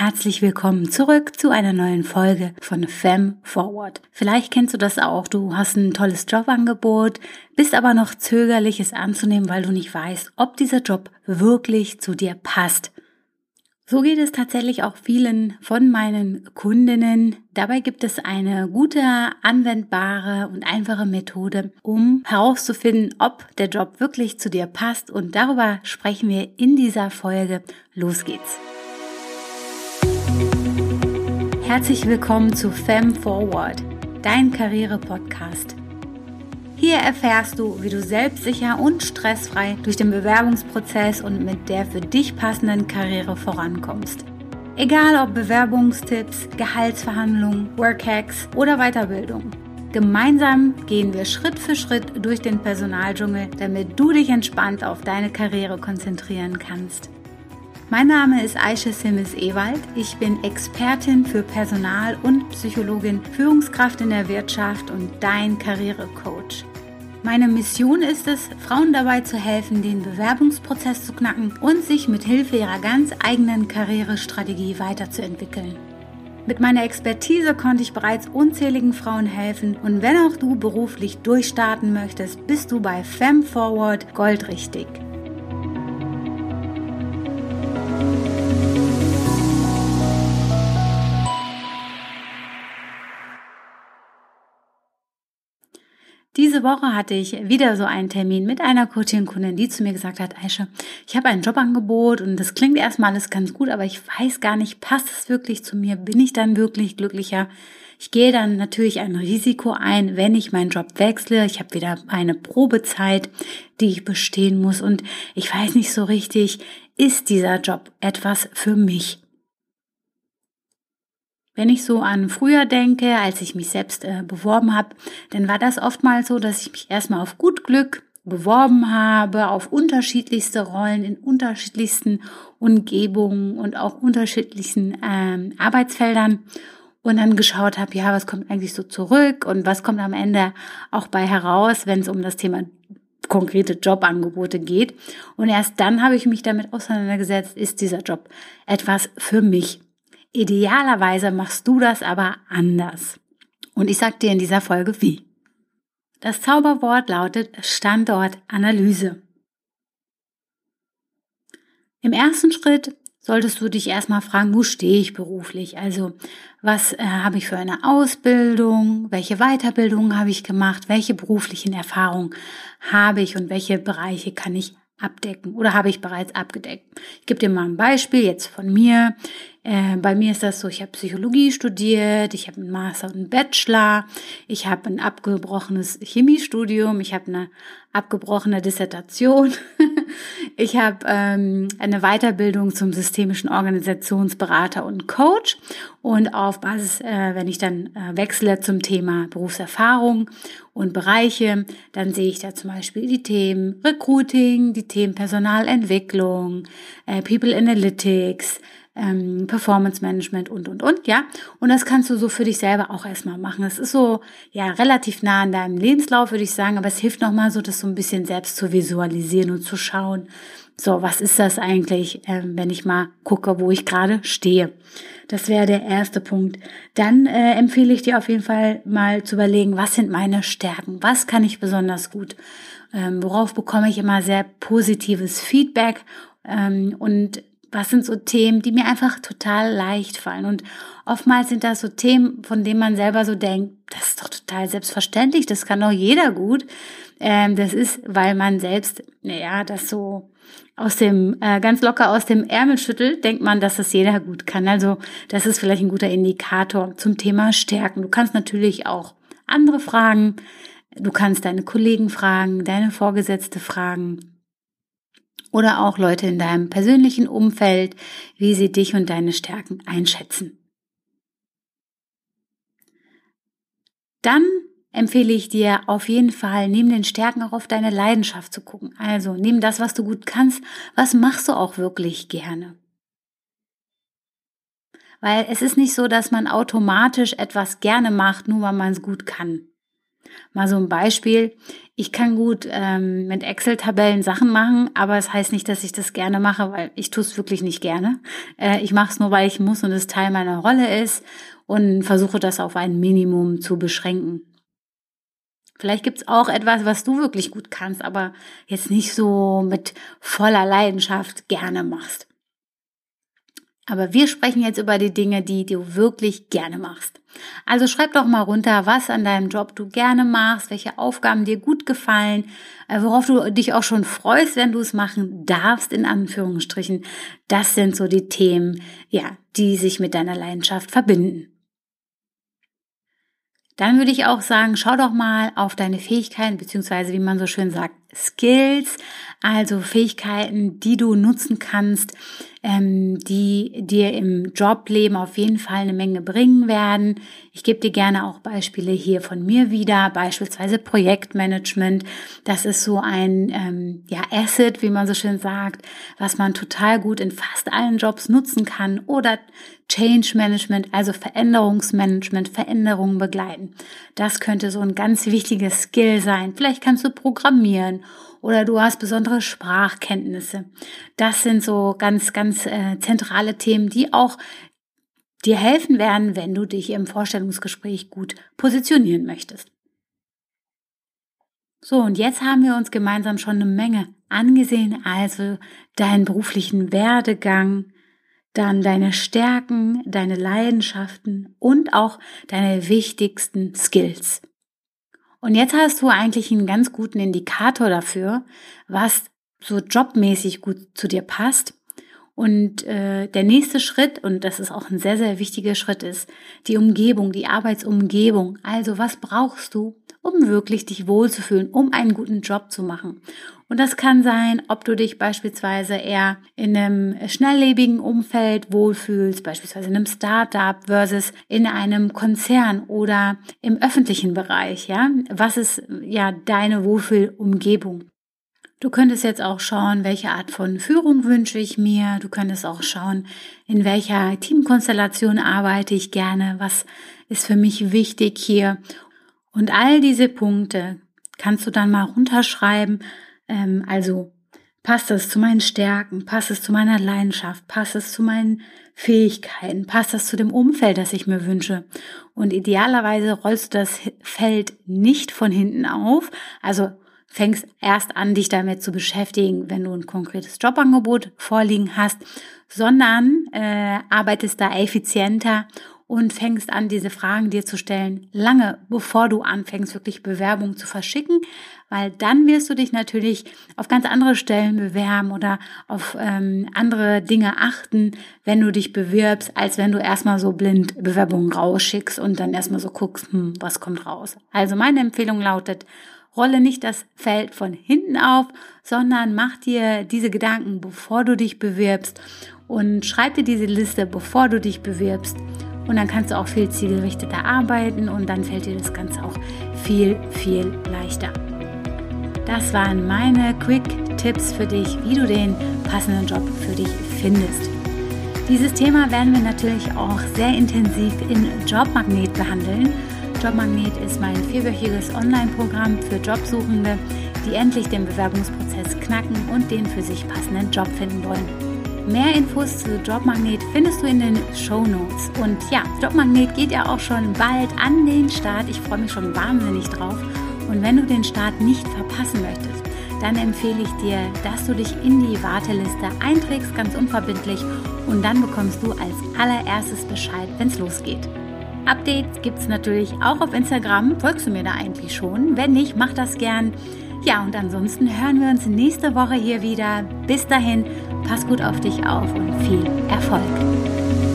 herzlich willkommen zurück zu einer neuen Folge von Fem Forward. Vielleicht kennst du das auch, du hast ein tolles Jobangebot, bist aber noch zögerlich es anzunehmen, weil du nicht weißt, ob dieser Job wirklich zu dir passt. So geht es tatsächlich auch vielen von meinen Kundinnen. Dabei gibt es eine gute, anwendbare und einfache Methode, um herauszufinden, ob der Job wirklich zu dir passt. Und darüber sprechen wir in dieser Folge. Los geht's. Herzlich willkommen zu Fem Forward, dein Karriere-Podcast. Hier erfährst du, wie du selbstsicher und stressfrei durch den Bewerbungsprozess und mit der für dich passenden Karriere vorankommst. Egal ob Bewerbungstipps, Gehaltsverhandlungen, Workhacks oder Weiterbildung. Gemeinsam gehen wir Schritt für Schritt durch den Personaldschungel, damit du dich entspannt auf deine Karriere konzentrieren kannst. Mein Name ist Aisha Simmes Ewald. Ich bin Expertin für Personal und Psychologin, Führungskraft in der Wirtschaft und dein Karrierecoach. Meine Mission ist es, Frauen dabei zu helfen, den Bewerbungsprozess zu knacken und sich mit Hilfe ihrer ganz eigenen Karrierestrategie weiterzuentwickeln. Mit meiner Expertise konnte ich bereits unzähligen Frauen helfen und wenn auch du beruflich durchstarten möchtest, bist du bei FemForward goldrichtig. Diese Woche hatte ich wieder so einen Termin mit einer Coaching-Kundin, die zu mir gesagt hat, Aisha, ich habe ein Jobangebot und das klingt erstmal alles ganz gut, aber ich weiß gar nicht, passt es wirklich zu mir? Bin ich dann wirklich glücklicher? Ich gehe dann natürlich ein Risiko ein, wenn ich meinen Job wechsle. Ich habe wieder eine Probezeit, die ich bestehen muss und ich weiß nicht so richtig, ist dieser Job etwas für mich? Wenn ich so an früher denke, als ich mich selbst äh, beworben habe, dann war das oftmals so, dass ich mich erstmal auf gut Glück beworben habe, auf unterschiedlichste Rollen in unterschiedlichsten Umgebungen und auch unterschiedlichen ähm, Arbeitsfeldern und dann geschaut habe, ja, was kommt eigentlich so zurück und was kommt am Ende auch bei heraus, wenn es um das Thema konkrete Jobangebote geht. Und erst dann habe ich mich damit auseinandergesetzt, ist dieser Job etwas für mich. Idealerweise machst du das aber anders. Und ich sag dir in dieser Folge wie. Das Zauberwort lautet Standortanalyse. Im ersten Schritt solltest du dich erstmal fragen, wo stehe ich beruflich? Also, was äh, habe ich für eine Ausbildung? Welche Weiterbildung habe ich gemacht? Welche beruflichen Erfahrungen habe ich und welche Bereiche kann ich abdecken oder habe ich bereits abgedeckt? Ich gebe dir mal ein Beispiel jetzt von mir. Äh, bei mir ist das so, ich habe Psychologie studiert, ich habe einen Master und einen Bachelor, ich habe ein abgebrochenes Chemiestudium, ich habe eine abgebrochene Dissertation, ich habe ähm, eine Weiterbildung zum systemischen Organisationsberater und Coach und auf Basis, äh, wenn ich dann äh, wechsle zum Thema Berufserfahrung und Bereiche, dann sehe ich da zum Beispiel die Themen Recruiting, die Themen Personalentwicklung, äh, People Analytics, ähm, Performance Management und, und, und, ja. Und das kannst du so für dich selber auch erstmal machen. Es ist so, ja, relativ nah an deinem Lebenslauf, würde ich sagen, aber es hilft nochmal so, das so ein bisschen selbst zu visualisieren und zu schauen, so, was ist das eigentlich, äh, wenn ich mal gucke, wo ich gerade stehe. Das wäre der erste Punkt. Dann äh, empfehle ich dir auf jeden Fall mal zu überlegen, was sind meine Stärken? Was kann ich besonders gut? Ähm, worauf bekomme ich immer sehr positives Feedback? Ähm, und was sind so Themen, die mir einfach total leicht fallen. Und oftmals sind das so Themen, von denen man selber so denkt, das ist doch total selbstverständlich, das kann doch jeder gut. Ähm, das ist, weil man selbst, naja, das so aus dem, äh, ganz locker aus dem Ärmel schüttelt, denkt man, dass das jeder gut kann. Also das ist vielleicht ein guter Indikator zum Thema Stärken. Du kannst natürlich auch andere fragen. Du kannst deine Kollegen fragen, deine Vorgesetzte fragen oder auch Leute in deinem persönlichen Umfeld, wie sie dich und deine Stärken einschätzen. Dann empfehle ich dir auf jeden Fall, neben den Stärken auch auf deine Leidenschaft zu gucken. Also neben das, was du gut kannst, was machst du auch wirklich gerne? Weil es ist nicht so, dass man automatisch etwas gerne macht, nur weil man es gut kann. Mal so ein Beispiel. Ich kann gut ähm, mit Excel-Tabellen Sachen machen, aber es das heißt nicht, dass ich das gerne mache, weil ich tue es wirklich nicht gerne. Äh, ich mache es nur, weil ich muss und es Teil meiner Rolle ist und versuche das auf ein Minimum zu beschränken. Vielleicht gibt's auch etwas, was du wirklich gut kannst, aber jetzt nicht so mit voller Leidenschaft gerne machst. Aber wir sprechen jetzt über die Dinge, die du wirklich gerne machst. Also schreib doch mal runter, was an deinem Job du gerne machst, welche Aufgaben dir gut gefallen, äh, worauf du dich auch schon freust, wenn du es machen darfst, in Anführungsstrichen. Das sind so die Themen, ja, die sich mit deiner Leidenschaft verbinden. Dann würde ich auch sagen, schau doch mal auf deine Fähigkeiten, beziehungsweise wie man so schön sagt, Skills, also Fähigkeiten, die du nutzen kannst, ähm, die dir im Jobleben auf jeden Fall eine Menge bringen werden. Ich gebe dir gerne auch Beispiele hier von mir wieder, beispielsweise Projektmanagement. Das ist so ein ähm, ja, Asset, wie man so schön sagt, was man total gut in fast allen Jobs nutzen kann. Oder Change Management, also Veränderungsmanagement, Veränderungen begleiten. Das könnte so ein ganz wichtiges Skill sein. Vielleicht kannst du programmieren oder du hast besondere Sprachkenntnisse. Das sind so ganz, ganz äh, zentrale Themen, die auch dir helfen werden, wenn du dich im Vorstellungsgespräch gut positionieren möchtest. So, und jetzt haben wir uns gemeinsam schon eine Menge angesehen, also deinen beruflichen Werdegang, dann deine Stärken, deine Leidenschaften und auch deine wichtigsten Skills. Und jetzt hast du eigentlich einen ganz guten Indikator dafür, was so jobmäßig gut zu dir passt. Und äh, der nächste Schritt, und das ist auch ein sehr, sehr wichtiger Schritt, ist die Umgebung, die Arbeitsumgebung. Also was brauchst du, um wirklich dich wohlzufühlen, um einen guten Job zu machen? Und das kann sein, ob du dich beispielsweise eher in einem schnelllebigen Umfeld wohlfühlst, beispielsweise in einem Startup versus in einem Konzern oder im öffentlichen Bereich, ja? Was ist ja deine Wohlfühlumgebung? Du könntest jetzt auch schauen, welche Art von Führung wünsche ich mir. Du könntest auch schauen, in welcher Teamkonstellation arbeite ich gerne. Was ist für mich wichtig hier? Und all diese Punkte kannst du dann mal runterschreiben ähm, also passt es zu meinen Stärken, passt es zu meiner Leidenschaft, passt es zu meinen Fähigkeiten, passt das zu dem Umfeld, das ich mir wünsche. Und idealerweise rollst du das Feld nicht von hinten auf, also fängst erst an, dich damit zu beschäftigen, wenn du ein konkretes Jobangebot vorliegen hast, sondern äh, arbeitest da effizienter und fängst an, diese Fragen dir zu stellen, lange bevor du anfängst, wirklich Bewerbungen zu verschicken, weil dann wirst du dich natürlich auf ganz andere Stellen bewerben oder auf ähm, andere Dinge achten, wenn du dich bewirbst, als wenn du erstmal so blind Bewerbungen rausschickst und dann erstmal so guckst, hm, was kommt raus. Also meine Empfehlung lautet, rolle nicht das Feld von hinten auf, sondern mach dir diese Gedanken, bevor du dich bewirbst und schreib dir diese Liste, bevor du dich bewirbst und dann kannst du auch viel zielgerichteter arbeiten und dann fällt dir das Ganze auch viel, viel leichter. Das waren meine Quick-Tipps für dich, wie du den passenden Job für dich findest. Dieses Thema werden wir natürlich auch sehr intensiv in Jobmagnet behandeln. Jobmagnet ist mein vierwöchiges Online-Programm für Jobsuchende, die endlich den Bewerbungsprozess knacken und den für sich passenden Job finden wollen. Mehr Infos zu Jobmagnet findest du in den Show Notes. Und ja, Jobmagnet geht ja auch schon bald an den Start. Ich freue mich schon wahnsinnig drauf. Und wenn du den Start nicht verpassen möchtest, dann empfehle ich dir, dass du dich in die Warteliste einträgst, ganz unverbindlich. Und dann bekommst du als allererstes Bescheid, wenn es losgeht. Updates gibt es natürlich auch auf Instagram. Folgst du mir da eigentlich schon? Wenn nicht, mach das gern. Ja, und ansonsten hören wir uns nächste Woche hier wieder. Bis dahin, pass gut auf dich auf und viel Erfolg.